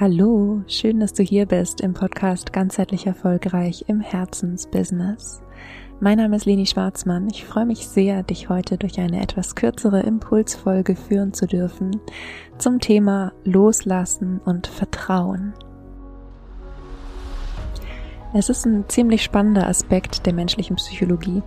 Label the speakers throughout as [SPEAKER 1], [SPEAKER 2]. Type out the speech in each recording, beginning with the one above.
[SPEAKER 1] Hallo, schön, dass du hier bist im Podcast Ganzheitlich Erfolgreich im Herzensbusiness. Mein Name ist Leni Schwarzmann. Ich freue mich sehr, dich heute durch eine etwas kürzere Impulsfolge führen zu dürfen zum Thema Loslassen und Vertrauen. Es ist ein ziemlich spannender Aspekt der menschlichen Psychologie,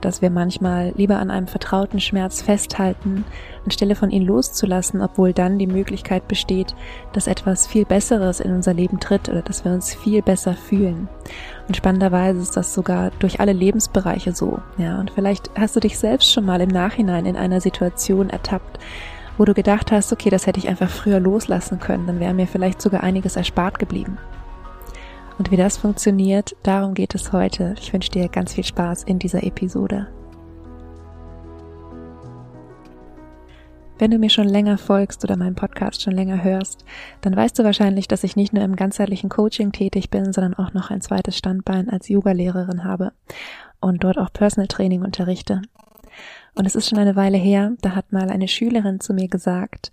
[SPEAKER 1] dass wir manchmal lieber an einem vertrauten Schmerz festhalten, anstelle von ihn loszulassen, obwohl dann die Möglichkeit besteht, dass etwas viel Besseres in unser Leben tritt oder dass wir uns viel besser fühlen. Und spannenderweise ist das sogar durch alle Lebensbereiche so. Ja, und vielleicht hast du dich selbst schon mal im Nachhinein in einer Situation ertappt, wo du gedacht hast, okay, das hätte ich einfach früher loslassen können, dann wäre mir vielleicht sogar einiges erspart geblieben. Und wie das funktioniert, darum geht es heute. Ich wünsche dir ganz viel Spaß in dieser Episode. Wenn du mir schon länger folgst oder meinen Podcast schon länger hörst, dann weißt du wahrscheinlich, dass ich nicht nur im ganzheitlichen Coaching tätig bin, sondern auch noch ein zweites Standbein als Yoga-Lehrerin habe und dort auch Personal Training unterrichte. Und es ist schon eine Weile her, da hat mal eine Schülerin zu mir gesagt,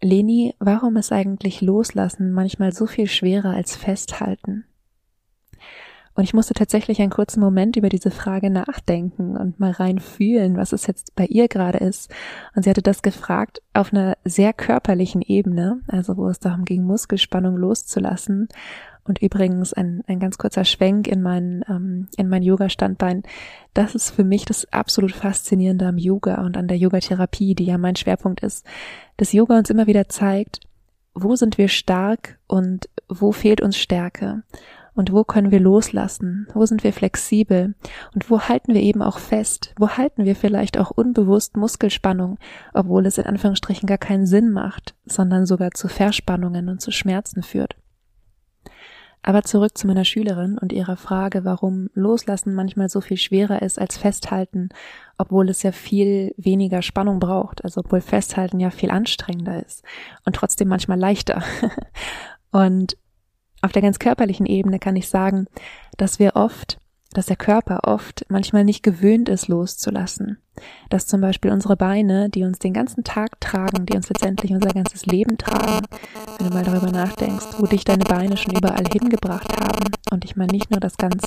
[SPEAKER 1] Leni, warum ist eigentlich Loslassen manchmal so viel schwerer als Festhalten? Und ich musste tatsächlich einen kurzen Moment über diese Frage nachdenken und mal rein fühlen, was es jetzt bei ihr gerade ist. Und sie hatte das gefragt auf einer sehr körperlichen Ebene, also wo es darum ging, Muskelspannung loszulassen. Und übrigens ein, ein ganz kurzer Schwenk in mein, ähm, in mein Yoga-Standbein. Das ist für mich das absolut Faszinierende am Yoga und an der Yogatherapie, die ja mein Schwerpunkt ist, dass Yoga uns immer wieder zeigt, wo sind wir stark und wo fehlt uns Stärke und wo können wir loslassen, wo sind wir flexibel und wo halten wir eben auch fest, wo halten wir vielleicht auch unbewusst Muskelspannung, obwohl es in Anführungsstrichen gar keinen Sinn macht, sondern sogar zu Verspannungen und zu Schmerzen führt. Aber zurück zu meiner Schülerin und ihrer Frage, warum Loslassen manchmal so viel schwerer ist als Festhalten, obwohl es ja viel weniger Spannung braucht, also obwohl Festhalten ja viel anstrengender ist und trotzdem manchmal leichter. und auf der ganz körperlichen Ebene kann ich sagen, dass wir oft, dass der Körper oft manchmal nicht gewöhnt ist, loszulassen. Dass zum Beispiel unsere Beine, die uns den ganzen Tag tragen, die uns letztendlich unser ganzes Leben tragen, wenn du mal darüber nachdenkst, wo dich deine Beine schon überall hingebracht haben. Und ich meine nicht nur das ganz,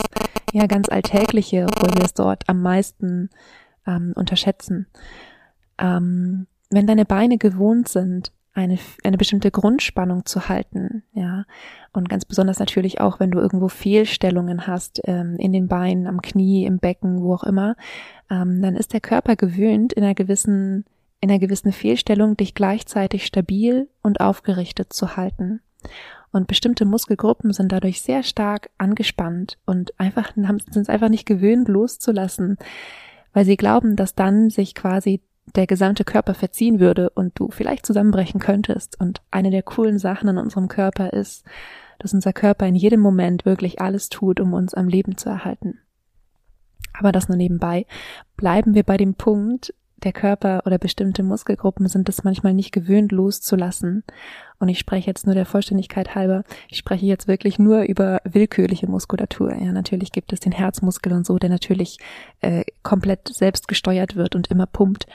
[SPEAKER 1] ja, ganz Alltägliche, obwohl wir es dort am meisten ähm, unterschätzen. Ähm, wenn deine Beine gewohnt sind, eine, eine bestimmte Grundspannung zu halten, ja. Und ganz besonders natürlich auch, wenn du irgendwo Fehlstellungen hast, ähm, in den Beinen, am Knie, im Becken, wo auch immer, ähm, dann ist der Körper gewöhnt, in einer gewissen, in einer gewissen Fehlstellung dich gleichzeitig stabil und aufgerichtet zu halten. Und bestimmte Muskelgruppen sind dadurch sehr stark angespannt und einfach, sind es einfach nicht gewöhnt, loszulassen, weil sie glauben, dass dann sich quasi der gesamte Körper verziehen würde und du vielleicht zusammenbrechen könntest. Und eine der coolen Sachen an unserem Körper ist, dass unser Körper in jedem Moment wirklich alles tut, um uns am Leben zu erhalten. Aber das nur nebenbei. Bleiben wir bei dem Punkt, der Körper oder bestimmte Muskelgruppen sind es manchmal nicht gewöhnt loszulassen. Und ich spreche jetzt nur der Vollständigkeit halber. Ich spreche jetzt wirklich nur über willkürliche Muskulatur. Ja, natürlich gibt es den Herzmuskel und so, der natürlich äh, komplett selbst gesteuert wird und immer pumpt.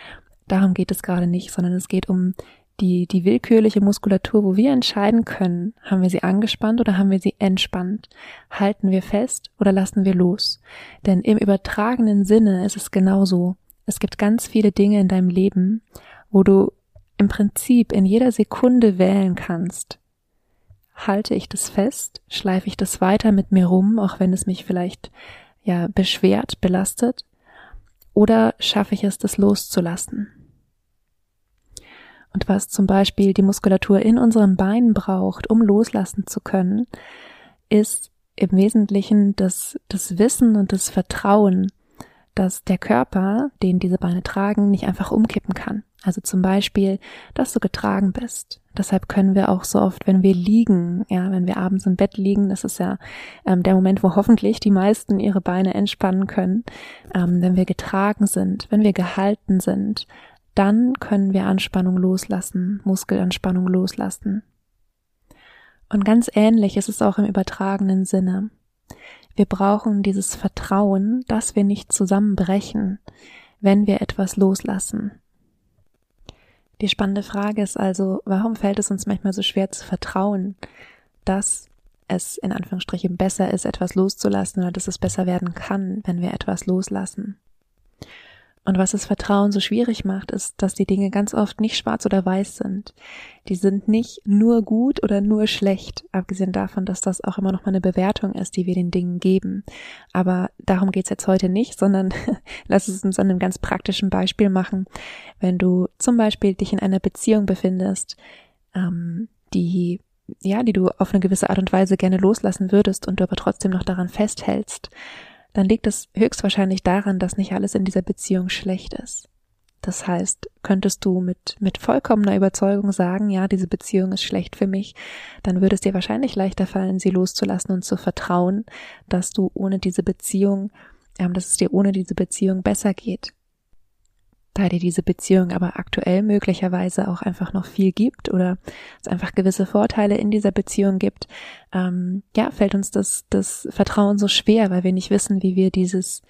[SPEAKER 1] Darum geht es gerade nicht, sondern es geht um die, die willkürliche Muskulatur, wo wir entscheiden können, haben wir sie angespannt oder haben wir sie entspannt? Halten wir fest oder lassen wir los? Denn im übertragenen Sinne ist es genauso. Es gibt ganz viele Dinge in deinem Leben, wo du im Prinzip in jeder Sekunde wählen kannst. Halte ich das fest? Schleife ich das weiter mit mir rum, auch wenn es mich vielleicht ja beschwert, belastet? Oder schaffe ich es, das loszulassen? Und was zum Beispiel die Muskulatur in unseren Beinen braucht, um loslassen zu können, ist im Wesentlichen das, das Wissen und das Vertrauen, dass der Körper, den diese Beine tragen, nicht einfach umkippen kann. Also zum Beispiel, dass du getragen bist. Deshalb können wir auch so oft, wenn wir liegen, ja, wenn wir abends im Bett liegen, das ist ja ähm, der Moment, wo hoffentlich die meisten ihre Beine entspannen können, ähm, wenn wir getragen sind, wenn wir gehalten sind, dann können wir Anspannung loslassen, Muskelanspannung loslassen. Und ganz ähnlich ist es auch im übertragenen Sinne. Wir brauchen dieses Vertrauen, dass wir nicht zusammenbrechen, wenn wir etwas loslassen. Die spannende Frage ist also, warum fällt es uns manchmal so schwer zu vertrauen? dass es in Anführungsstrichen besser ist, etwas loszulassen oder dass es besser werden kann, wenn wir etwas loslassen. Und was das Vertrauen so schwierig macht, ist, dass die Dinge ganz oft nicht schwarz oder weiß sind. Die sind nicht nur gut oder nur schlecht, abgesehen davon, dass das auch immer noch mal eine Bewertung ist, die wir den Dingen geben. Aber darum geht's jetzt heute nicht, sondern lass es uns an einem ganz praktischen Beispiel machen. Wenn du zum Beispiel dich in einer Beziehung befindest, ähm, die ja, die du auf eine gewisse Art und Weise gerne loslassen würdest und du aber trotzdem noch daran festhältst dann liegt es höchstwahrscheinlich daran, dass nicht alles in dieser Beziehung schlecht ist. Das heißt, könntest du mit, mit vollkommener Überzeugung sagen, ja, diese Beziehung ist schlecht für mich, dann würde es dir wahrscheinlich leichter fallen, sie loszulassen und zu vertrauen, dass du ohne diese Beziehung, ähm, dass es dir ohne diese Beziehung besser geht da dir diese Beziehung aber aktuell möglicherweise auch einfach noch viel gibt oder es einfach gewisse Vorteile in dieser Beziehung gibt, ähm, ja, fällt uns das, das Vertrauen so schwer, weil wir nicht wissen, wie wir dieses,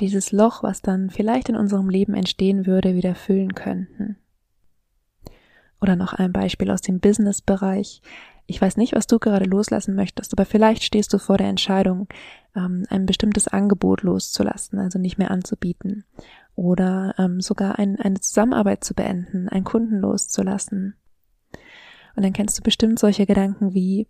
[SPEAKER 1] dieses Loch, was dann vielleicht in unserem Leben entstehen würde, wieder füllen könnten. Oder noch ein Beispiel aus dem Business-Bereich. Ich weiß nicht, was du gerade loslassen möchtest, aber vielleicht stehst du vor der Entscheidung, ähm, ein bestimmtes Angebot loszulassen, also nicht mehr anzubieten oder ähm, sogar ein, eine Zusammenarbeit zu beenden, einen Kunden loszulassen. Und dann kennst du bestimmt solche Gedanken wie,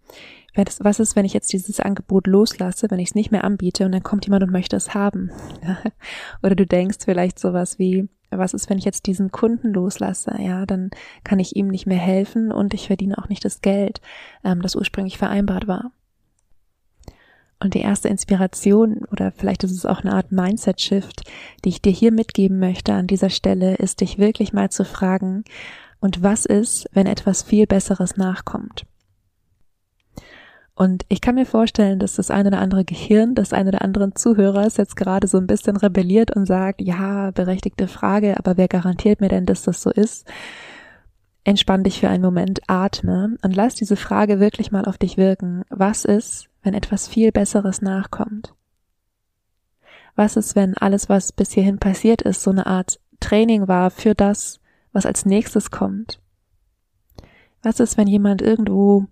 [SPEAKER 1] was ist, wenn ich jetzt dieses Angebot loslasse, wenn ich es nicht mehr anbiete und dann kommt jemand und möchte es haben? Oder du denkst vielleicht sowas wie, was ist, wenn ich jetzt diesen Kunden loslasse? Ja, dann kann ich ihm nicht mehr helfen und ich verdiene auch nicht das Geld, ähm, das ursprünglich vereinbart war. Und die erste Inspiration oder vielleicht ist es auch eine Art Mindset-Shift, die ich dir hier mitgeben möchte an dieser Stelle, ist dich wirklich mal zu fragen, und was ist, wenn etwas viel Besseres nachkommt? Und ich kann mir vorstellen, dass das eine oder andere Gehirn des einen oder anderen Zuhörers jetzt gerade so ein bisschen rebelliert und sagt, ja, berechtigte Frage, aber wer garantiert mir denn, dass das so ist? Entspann dich für einen Moment, atme und lass diese Frage wirklich mal auf dich wirken. Was ist, wenn etwas viel Besseres nachkommt? Was ist, wenn alles, was bis hierhin passiert ist, so eine Art Training war für das, was als nächstes kommt? Was ist, wenn jemand irgendwo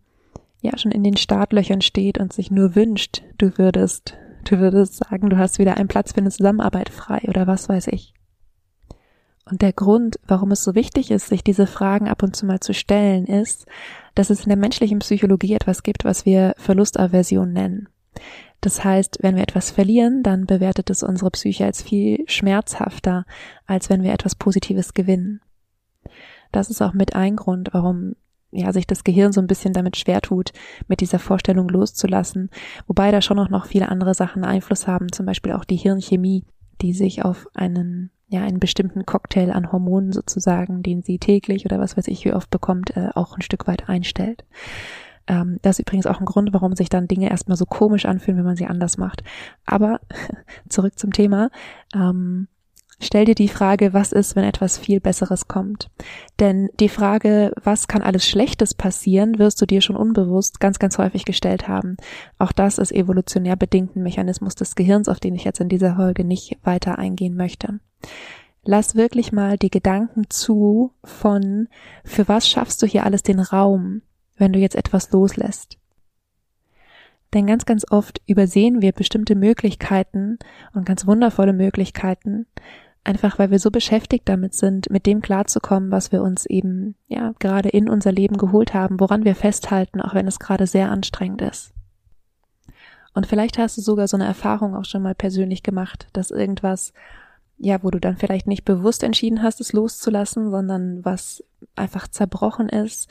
[SPEAKER 1] ja schon in den Startlöchern steht und sich nur wünscht, du würdest, du würdest sagen, du hast wieder einen Platz für eine Zusammenarbeit frei oder was weiß ich? Und der Grund, warum es so wichtig ist, sich diese Fragen ab und zu mal zu stellen, ist, dass es in der menschlichen Psychologie etwas gibt, was wir Verlustaversion nennen. Das heißt, wenn wir etwas verlieren, dann bewertet es unsere Psyche als viel schmerzhafter, als wenn wir etwas Positives gewinnen. Das ist auch mit ein Grund, warum ja, sich das Gehirn so ein bisschen damit schwer tut, mit dieser Vorstellung loszulassen, wobei da schon auch noch viele andere Sachen Einfluss haben, zum Beispiel auch die Hirnchemie, die sich auf einen ja einen bestimmten Cocktail an Hormonen sozusagen, den sie täglich oder was weiß ich wie oft bekommt, äh, auch ein Stück weit einstellt. Ähm, das ist übrigens auch ein Grund, warum sich dann Dinge erstmal so komisch anfühlen, wenn man sie anders macht. Aber zurück zum Thema. Ähm, Stell dir die Frage, was ist, wenn etwas viel Besseres kommt? Denn die Frage, was kann alles Schlechtes passieren, wirst du dir schon unbewusst ganz, ganz häufig gestellt haben. Auch das ist evolutionär bedingt ein Mechanismus des Gehirns, auf den ich jetzt in dieser Folge nicht weiter eingehen möchte. Lass wirklich mal die Gedanken zu von, für was schaffst du hier alles den Raum, wenn du jetzt etwas loslässt? Denn ganz, ganz oft übersehen wir bestimmte Möglichkeiten und ganz wundervolle Möglichkeiten, einfach weil wir so beschäftigt damit sind, mit dem klarzukommen, was wir uns eben, ja, gerade in unser Leben geholt haben, woran wir festhalten, auch wenn es gerade sehr anstrengend ist. Und vielleicht hast du sogar so eine Erfahrung auch schon mal persönlich gemacht, dass irgendwas, ja, wo du dann vielleicht nicht bewusst entschieden hast, es loszulassen, sondern was einfach zerbrochen ist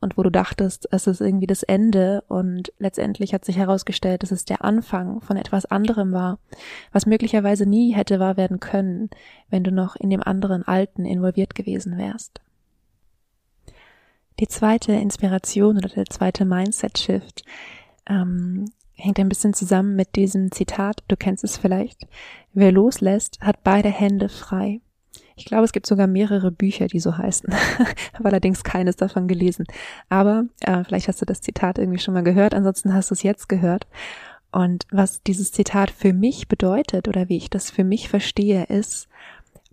[SPEAKER 1] und wo du dachtest, es ist irgendwie das Ende und letztendlich hat sich herausgestellt, dass es der Anfang von etwas anderem war, was möglicherweise nie hätte wahr werden können, wenn du noch in dem anderen Alten involviert gewesen wärst. Die zweite Inspiration oder der zweite Mindset-Shift ähm, hängt ein bisschen zusammen mit diesem Zitat, du kennst es vielleicht, wer loslässt, hat beide Hände frei. Ich glaube, es gibt sogar mehrere Bücher, die so heißen. Habe allerdings keines davon gelesen. Aber äh, vielleicht hast du das Zitat irgendwie schon mal gehört, ansonsten hast du es jetzt gehört. Und was dieses Zitat für mich bedeutet oder wie ich das für mich verstehe, ist,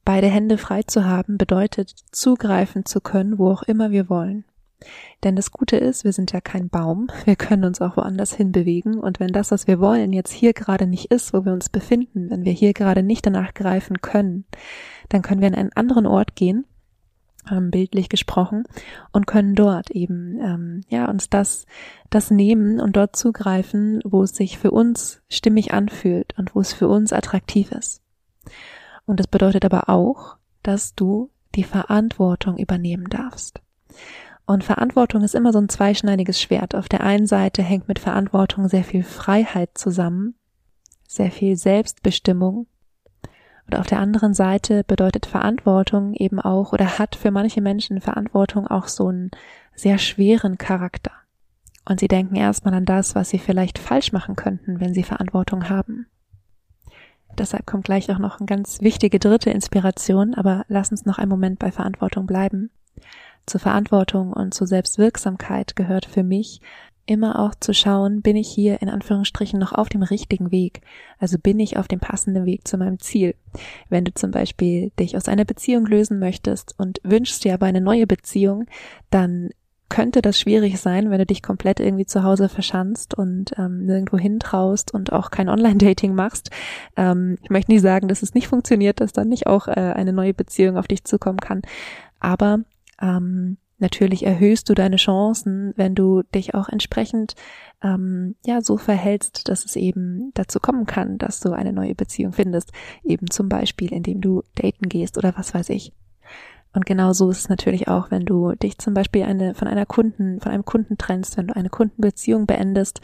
[SPEAKER 1] beide Hände frei zu haben, bedeutet zugreifen zu können, wo auch immer wir wollen. Denn das Gute ist, wir sind ja kein Baum, wir können uns auch woanders hinbewegen und wenn das, was wir wollen, jetzt hier gerade nicht ist, wo wir uns befinden, wenn wir hier gerade nicht danach greifen können, dann können wir an einen anderen Ort gehen, ähm, bildlich gesprochen, und können dort eben ähm, ja uns das das nehmen und dort zugreifen, wo es sich für uns stimmig anfühlt und wo es für uns attraktiv ist. Und das bedeutet aber auch, dass du die Verantwortung übernehmen darfst. Und Verantwortung ist immer so ein zweischneidiges Schwert. Auf der einen Seite hängt mit Verantwortung sehr viel Freiheit zusammen, sehr viel Selbstbestimmung. Und auf der anderen Seite bedeutet Verantwortung eben auch oder hat für manche Menschen Verantwortung auch so einen sehr schweren Charakter. Und sie denken erstmal an das, was sie vielleicht falsch machen könnten, wenn sie Verantwortung haben. Deshalb kommt gleich auch noch eine ganz wichtige dritte Inspiration, aber lass uns noch einen Moment bei Verantwortung bleiben. Zur Verantwortung und zur Selbstwirksamkeit gehört für mich immer auch zu schauen, bin ich hier in Anführungsstrichen noch auf dem richtigen Weg? Also bin ich auf dem passenden Weg zu meinem Ziel? Wenn du zum Beispiel dich aus einer Beziehung lösen möchtest und wünschst dir aber eine neue Beziehung, dann könnte das schwierig sein, wenn du dich komplett irgendwie zu Hause verschanzt und ähm, nirgendwo hintraust und auch kein Online-Dating machst. Ähm, ich möchte nicht sagen, dass es nicht funktioniert, dass dann nicht auch äh, eine neue Beziehung auf dich zukommen kann. Aber ähm, natürlich erhöhst du deine Chancen, wenn du dich auch entsprechend ähm, ja so verhältst, dass es eben dazu kommen kann, dass du eine neue Beziehung findest, eben zum Beispiel, indem du daten gehst oder was weiß ich. Und genau so ist es natürlich auch, wenn du dich zum Beispiel eine, von einer Kunden, von einem Kunden trennst, wenn du eine Kundenbeziehung beendest,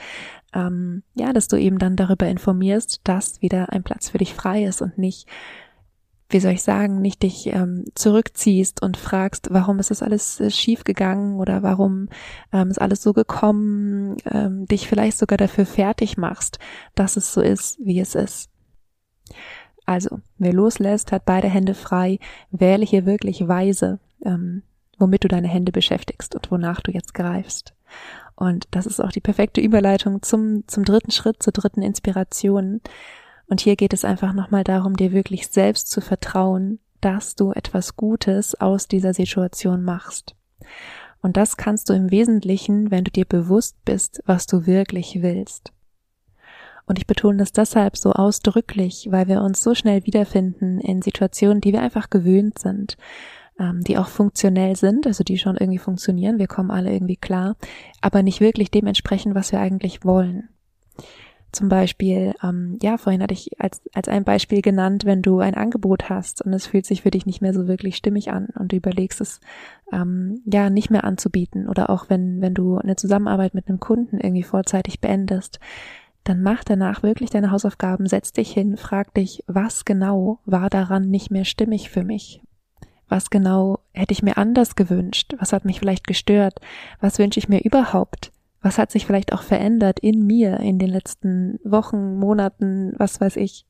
[SPEAKER 1] ähm, ja, dass du eben dann darüber informierst, dass wieder ein Platz für dich frei ist und nicht wie soll ich sagen, nicht dich ähm, zurückziehst und fragst, warum ist das alles äh, schief gegangen oder warum ähm, ist alles so gekommen, ähm, dich vielleicht sogar dafür fertig machst, dass es so ist, wie es ist. Also, wer loslässt, hat beide Hände frei, wähle hier wirklich weise, ähm, womit du deine Hände beschäftigst und wonach du jetzt greifst. Und das ist auch die perfekte Überleitung zum, zum dritten Schritt, zur dritten Inspiration. Und hier geht es einfach nochmal darum, dir wirklich selbst zu vertrauen, dass du etwas Gutes aus dieser Situation machst. Und das kannst du im Wesentlichen, wenn du dir bewusst bist, was du wirklich willst. Und ich betone das deshalb so ausdrücklich, weil wir uns so schnell wiederfinden in Situationen, die wir einfach gewöhnt sind, ähm, die auch funktionell sind, also die schon irgendwie funktionieren, wir kommen alle irgendwie klar, aber nicht wirklich dementsprechend, was wir eigentlich wollen. Zum Beispiel, ähm, ja, vorhin hatte ich als, als ein Beispiel genannt, wenn du ein Angebot hast und es fühlt sich für dich nicht mehr so wirklich stimmig an und du überlegst es, ähm, ja, nicht mehr anzubieten oder auch wenn, wenn du eine Zusammenarbeit mit einem Kunden irgendwie vorzeitig beendest, dann mach danach wirklich deine Hausaufgaben, setz dich hin, frag dich, was genau war daran nicht mehr stimmig für mich? Was genau hätte ich mir anders gewünscht? Was hat mich vielleicht gestört? Was wünsche ich mir überhaupt? Was hat sich vielleicht auch verändert in mir in den letzten Wochen, Monaten, was weiß ich?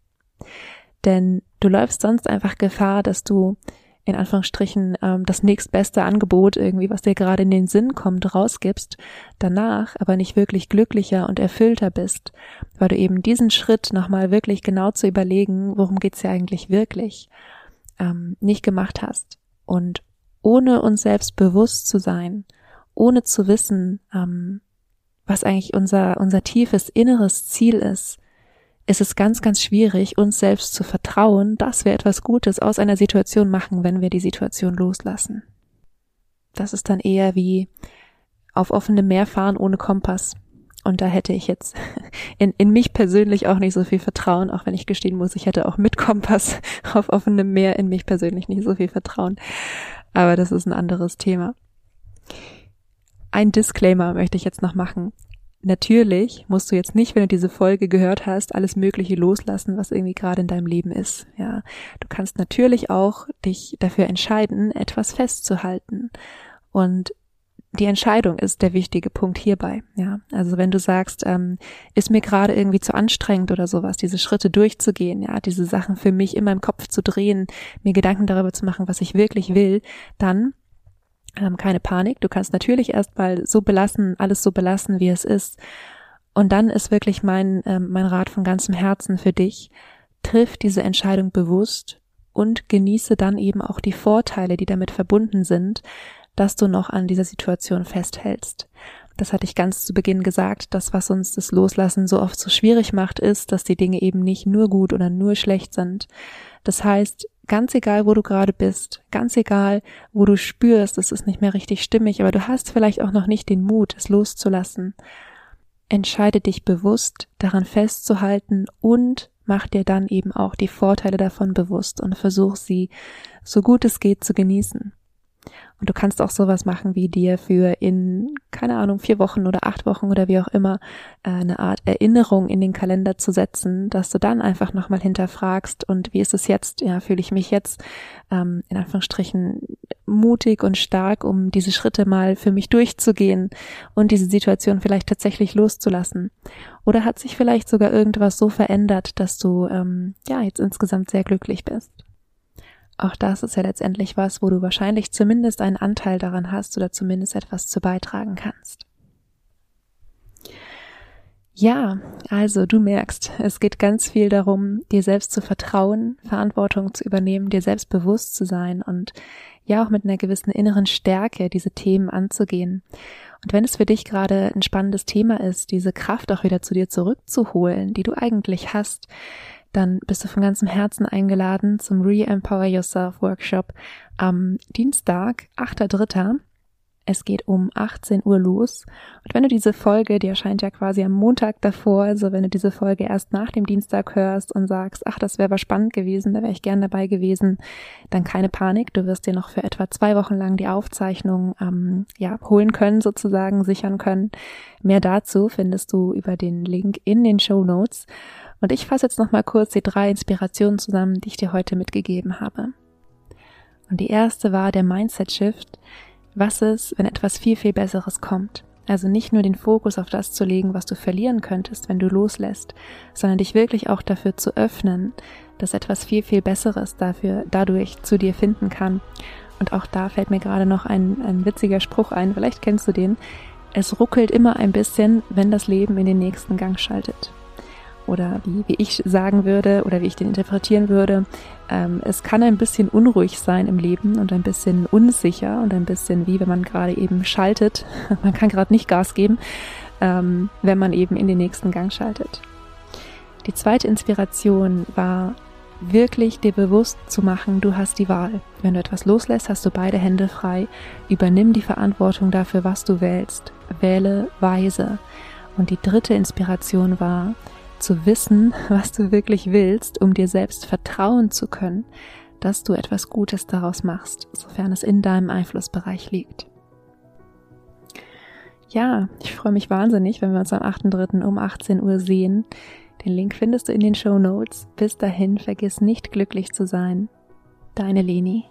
[SPEAKER 1] Denn du läufst sonst einfach Gefahr, dass du in Anführungsstrichen ähm, das nächstbeste Angebot irgendwie, was dir gerade in den Sinn kommt, rausgibst, danach aber nicht wirklich glücklicher und erfüllter bist, weil du eben diesen Schritt nochmal wirklich genau zu überlegen, worum geht's ja eigentlich wirklich, ähm, nicht gemacht hast. Und ohne uns selbst bewusst zu sein, ohne zu wissen, ähm, was eigentlich unser, unser tiefes inneres Ziel ist, ist es ganz, ganz schwierig, uns selbst zu vertrauen, dass wir etwas Gutes aus einer Situation machen, wenn wir die Situation loslassen. Das ist dann eher wie auf offenem Meer fahren ohne Kompass. Und da hätte ich jetzt in, in mich persönlich auch nicht so viel Vertrauen, auch wenn ich gestehen muss, ich hätte auch mit Kompass auf offenem Meer in mich persönlich nicht so viel Vertrauen. Aber das ist ein anderes Thema. Ein Disclaimer möchte ich jetzt noch machen. Natürlich musst du jetzt nicht, wenn du diese Folge gehört hast, alles Mögliche loslassen, was irgendwie gerade in deinem Leben ist. Ja, du kannst natürlich auch dich dafür entscheiden, etwas festzuhalten. Und die Entscheidung ist der wichtige Punkt hierbei. Ja, also wenn du sagst, ähm, ist mir gerade irgendwie zu anstrengend oder sowas, diese Schritte durchzugehen, ja, diese Sachen für mich in meinem Kopf zu drehen, mir Gedanken darüber zu machen, was ich wirklich will, dann ähm, keine Panik. Du kannst natürlich erstmal so belassen, alles so belassen, wie es ist. Und dann ist wirklich mein, ähm, mein Rat von ganzem Herzen für dich. Triff diese Entscheidung bewusst und genieße dann eben auch die Vorteile, die damit verbunden sind, dass du noch an dieser Situation festhältst. Das hatte ich ganz zu Beginn gesagt, das, was uns das Loslassen so oft so schwierig macht, ist, dass die Dinge eben nicht nur gut oder nur schlecht sind. Das heißt, ganz egal, wo du gerade bist, ganz egal, wo du spürst, es ist nicht mehr richtig stimmig, aber du hast vielleicht auch noch nicht den Mut, es loszulassen. Entscheide dich bewusst, daran festzuhalten und mach dir dann eben auch die Vorteile davon bewusst und versuch sie so gut es geht zu genießen. Und du kannst auch sowas machen, wie dir für in, keine Ahnung, vier Wochen oder acht Wochen oder wie auch immer, äh, eine Art Erinnerung in den Kalender zu setzen, dass du dann einfach nochmal hinterfragst und wie ist es jetzt, ja, fühle ich mich jetzt, ähm, in Anführungsstrichen, mutig und stark, um diese Schritte mal für mich durchzugehen und diese Situation vielleicht tatsächlich loszulassen. Oder hat sich vielleicht sogar irgendwas so verändert, dass du, ähm, ja, jetzt insgesamt sehr glücklich bist. Auch das ist ja letztendlich was, wo du wahrscheinlich zumindest einen Anteil daran hast oder zumindest etwas zu beitragen kannst. Ja, also du merkst, es geht ganz viel darum, dir selbst zu vertrauen, Verantwortung zu übernehmen, dir selbst bewusst zu sein und ja auch mit einer gewissen inneren Stärke diese Themen anzugehen. Und wenn es für dich gerade ein spannendes Thema ist, diese Kraft auch wieder zu dir zurückzuholen, die du eigentlich hast, dann bist du von ganzem Herzen eingeladen zum Re-Empower Yourself Workshop am Dienstag, 8.3. Es geht um 18 Uhr los. Und wenn du diese Folge, die erscheint ja quasi am Montag davor, also wenn du diese Folge erst nach dem Dienstag hörst und sagst, ach, das wäre aber spannend gewesen, da wäre ich gern dabei gewesen, dann keine Panik. Du wirst dir noch für etwa zwei Wochen lang die Aufzeichnung ähm, ja, holen können, sozusagen, sichern können. Mehr dazu findest du über den Link in den Show Notes. Und ich fasse jetzt nochmal kurz die drei Inspirationen zusammen, die ich dir heute mitgegeben habe. Und die erste war der Mindset Shift. Was ist, wenn etwas viel, viel Besseres kommt? Also nicht nur den Fokus auf das zu legen, was du verlieren könntest, wenn du loslässt, sondern dich wirklich auch dafür zu öffnen, dass etwas viel, viel Besseres dafür, dadurch zu dir finden kann. Und auch da fällt mir gerade noch ein, ein witziger Spruch ein, vielleicht kennst du den. Es ruckelt immer ein bisschen, wenn das Leben in den nächsten Gang schaltet oder wie, wie ich sagen würde oder wie ich den interpretieren würde, ähm, es kann ein bisschen unruhig sein im Leben und ein bisschen unsicher und ein bisschen wie wenn man gerade eben schaltet, man kann gerade nicht Gas geben, ähm, wenn man eben in den nächsten Gang schaltet. Die zweite Inspiration war wirklich dir bewusst zu machen, du hast die Wahl. Wenn du etwas loslässt, hast du beide Hände frei. Übernimm die Verantwortung dafür, was du wählst. Wähle weise. Und die dritte Inspiration war, zu wissen, was du wirklich willst, um dir selbst vertrauen zu können, dass du etwas Gutes daraus machst, sofern es in deinem Einflussbereich liegt. Ja, ich freue mich wahnsinnig, wenn wir uns am 8.3. um 18 Uhr sehen. Den Link findest du in den Show Notes. Bis dahin, vergiss nicht glücklich zu sein. Deine Leni.